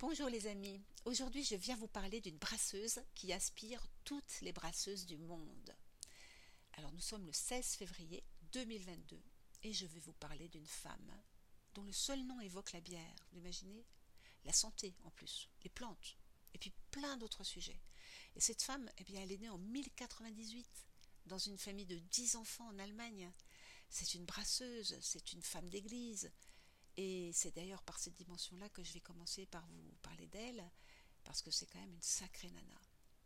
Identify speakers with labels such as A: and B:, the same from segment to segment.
A: Bonjour les amis, aujourd'hui je viens vous parler d'une brasseuse qui aspire toutes les brasseuses du monde. Alors nous sommes le 16 février 2022 et je vais vous parler d'une femme dont le seul nom évoque la bière, vous imaginez? La santé en plus, les plantes, et puis plein d'autres sujets. Et cette femme, eh bien, elle est née en 1098 dans une famille de 10 enfants en Allemagne. C'est une brasseuse, c'est une femme d'église, et c'est d'ailleurs par cette dimension-là que je vais commencer par vous parler d'elle, parce que c'est quand même une sacrée nana.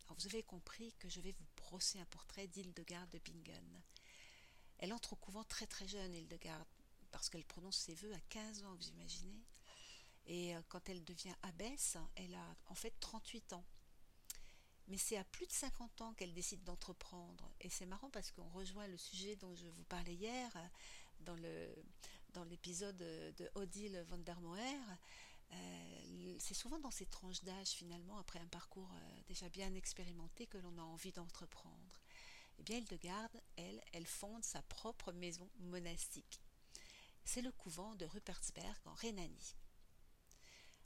A: Alors vous avez compris que je vais vous brosser un portrait d'Hildegarde de Bingen. Elle entre au couvent très très jeune, Hildegarde, parce qu'elle prononce ses vœux à 15 ans, vous imaginez. Et euh, quand elle devient abbesse, elle a en fait 38 ans. Mais c'est à plus de 50 ans qu'elle décide d'entreprendre. Et c'est marrant parce qu'on rejoint le sujet dont je vous parlais hier dans, le, dans l'épisode de Odile van der Moer. Euh, c'est souvent dans ces tranches d'âge finalement, après un parcours euh, déjà bien expérimenté, que l'on a envie d'entreprendre. Eh bien, Hildegarde, elle, elle fonde sa propre maison monastique. C'est le couvent de Rupertsberg en Rhénanie.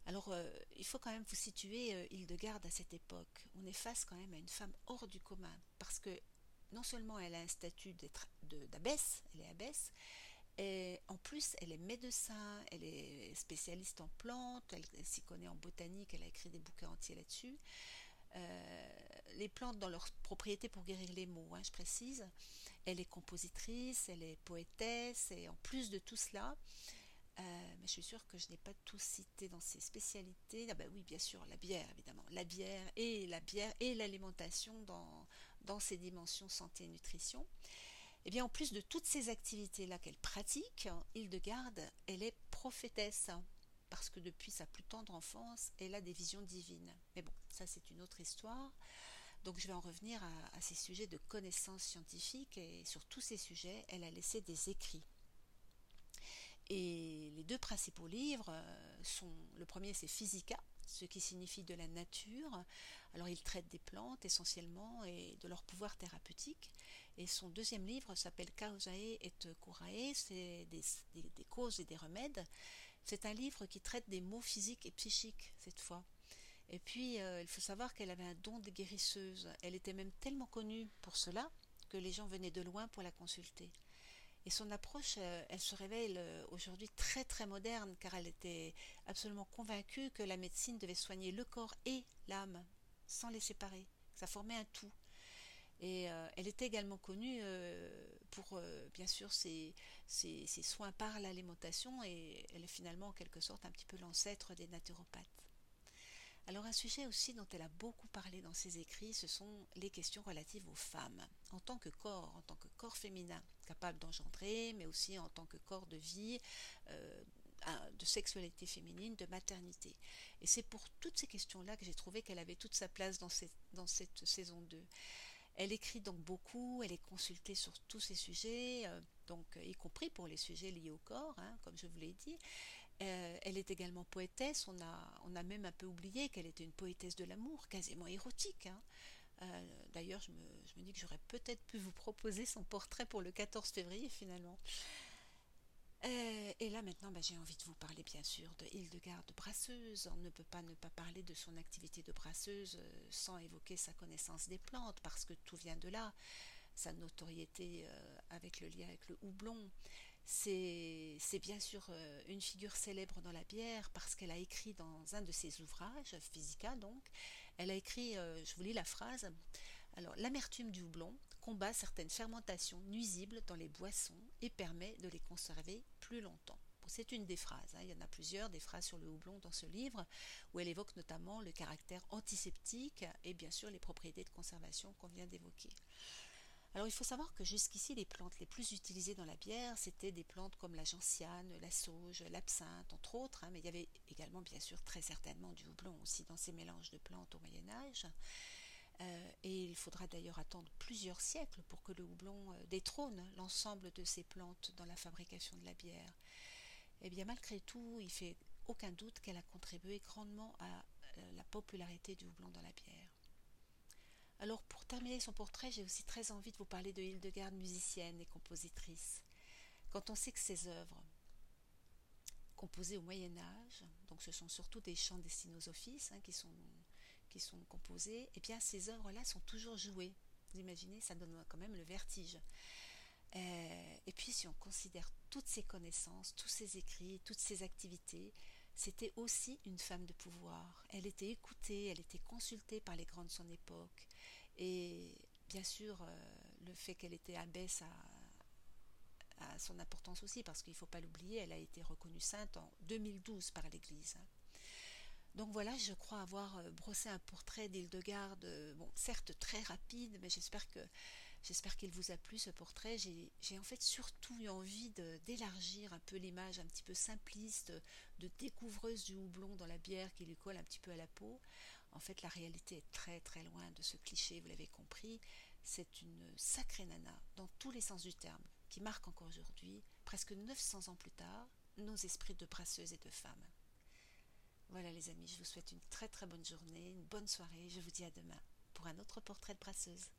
A: Alors, euh, il faut quand même vous situer Hildegarde à cette époque. On est face quand même à une femme hors du commun, parce que non seulement elle a un statut d'abbesse, elle est abbesse, en plus elle est médecin, elle est spécialiste en plantes, elle, s'y connaît en botanique, elle a écrit des bouquins entiers là-dessus. Euh, les plantes dans leurs propriétés pour guérir les maux, hein, je précise. Elle est compositrice, elle est poétesse, et en plus de tout cela, euh, je suis sûre que je n'ai pas tout cité dans ces spécialités. Ah ben oui, bien sûr, la bière, évidemment. La bière et la bière et l'alimentation dans, dans ses dimensions santé et nutrition. Eh bien, en plus de toutes ces activités-là qu'elle pratique, Hildegarde, elle est prophétesse. Parce que depuis sa plus tendre enfance, elle a des visions divines. Mais bon, ça c'est une autre histoire. Donc je vais en revenir à, à ces sujets de connaissances scientifiques et sur tous ces sujets, elle a laissé des écrits. Et les deux principaux livres euh, sont, le premier c'est Physica, ce qui signifie de la nature. Alors il traite des plantes essentiellement et de leur pouvoir thérapeutique. Et son deuxième livre s'appelle Causae et Curae, c'est des, causes et des remèdes. C'est un livre qui traite des maux physiques et psychiques cette fois. Et puis euh, il faut savoir qu'elle avait un don de guérisseuse. Elle était même tellement connue pour cela que les gens venaient de loin pour la consulter. Et son approche, euh, elle se révèle euh, aujourd'hui très très moderne car elle était absolument convaincue que la médecine devait soigner le corps et l'âme sans les séparer. Ça formait un tout. Et euh, elle était également connue pour, bien sûr, ses, ses soins par l'alimentation et elle est finalement en quelque sorte un petit peu l'ancêtre des naturopathes. Alors un sujet aussi dont elle a beaucoup parlé dans ses écrits, ce sont les questions relatives aux femmes, en tant que corps, en tant que corps féminin, capable d'engendrer, mais aussi en tant que corps de vie, euh, de sexualité féminine, de maternité. Et c'est pour toutes ces questions-là que j'ai trouvé qu'elle avait toute sa place dans cette, saison 2. Elle écrit donc beaucoup, elle est consultée sur tous ces sujets, euh, donc y compris pour les sujets liés au corps, hein, comme je vous l'ai dit. Euh, elle est également poétesse. On a, on a même un peu oublié qu'elle était une poétesse de l'amour, quasiment érotique. Hein. Euh, d'ailleurs, je me, dis que j'aurais peut-être pu vous proposer son portrait pour le 14 février finalement. Euh, et là maintenant, bah, j'ai envie de vous parler bien sûr de Hildegarde Brasseuse. On ne peut pas ne pas parler de son activité de brasseuse euh, sans évoquer sa connaissance des plantes, parce que tout vient de là. Sa notoriété euh, avec le lien avec le houblon. C'est bien sûr une figure célèbre dans la bière parce qu'elle a écrit dans un de ses ouvrages, Physica donc, elle a écrit, je vous lis la phrase, alors l'amertume du houblon combat certaines fermentations nuisibles dans les boissons et permet de les conserver plus longtemps. c'est une des phrases, hein. il y en a plusieurs, des phrases sur le houblon dans ce livre, où elle évoque notamment le caractère antiseptique et bien sûr les propriétés de conservation qu'on vient d'évoquer. Alors il faut savoir que jusqu'ici les plantes les plus utilisées dans la bière, c'était des plantes comme la gentiane, la sauge, l'absinthe, entre autres, hein, mais il y avait également bien sûr très certainement du houblon aussi dans ces mélanges de plantes au Moyen Âge. Euh, et il faudra d'ailleurs attendre plusieurs siècles pour que le houblon euh, détrône l'ensemble de ces plantes dans la fabrication de la bière. Eh bien, malgré tout, il fait aucun doute qu'elle a contribué grandement à euh, la popularité du houblon dans la bière. Alors, pour terminer son portrait, j'ai aussi très envie de vous parler de Hildegarde, musicienne et compositrice. Quand on sait que ses œuvres, composées au Moyen Âge, donc ce sont surtout des chants destinés aux offices qui, sont, sont composés, et bien ces œuvres-là sont toujours jouées. Vous imaginez, ça donne quand même le vertige. Euh, et puis si on considère toutes ces connaissances, tous ces écrits, toutes ces activités, c'était aussi une femme de pouvoir. Elle était écoutée, elle était consultée par les grands de son époque. Et bien sûr, euh, le fait qu'elle était abbesse a, son importance aussi, parce qu'il ne faut pas l'oublier, elle a été reconnue sainte en 2012 par l'Église. Donc voilà, je crois avoir euh, brossé un portrait d'Hildegarde, bon, certes très rapide, mais j'espère que J'espère qu'il vous a plu ce portrait. J'ai en fait surtout eu envie d'élargir un peu l'image un petit peu simpliste de découvreuse du houblon dans la bière qui lui colle un petit peu à la peau. En fait, la réalité est très très loin de ce cliché, vous l'avez compris. C'est une sacrée nana dans tous les sens du terme, qui marque encore aujourd'hui, presque 900 ans plus tard, nos esprits de brasseuses et de femmes. Voilà les amis, je vous souhaite une très très bonne journée, une bonne soirée, je vous dis à demain pour un autre portrait de brasseuse.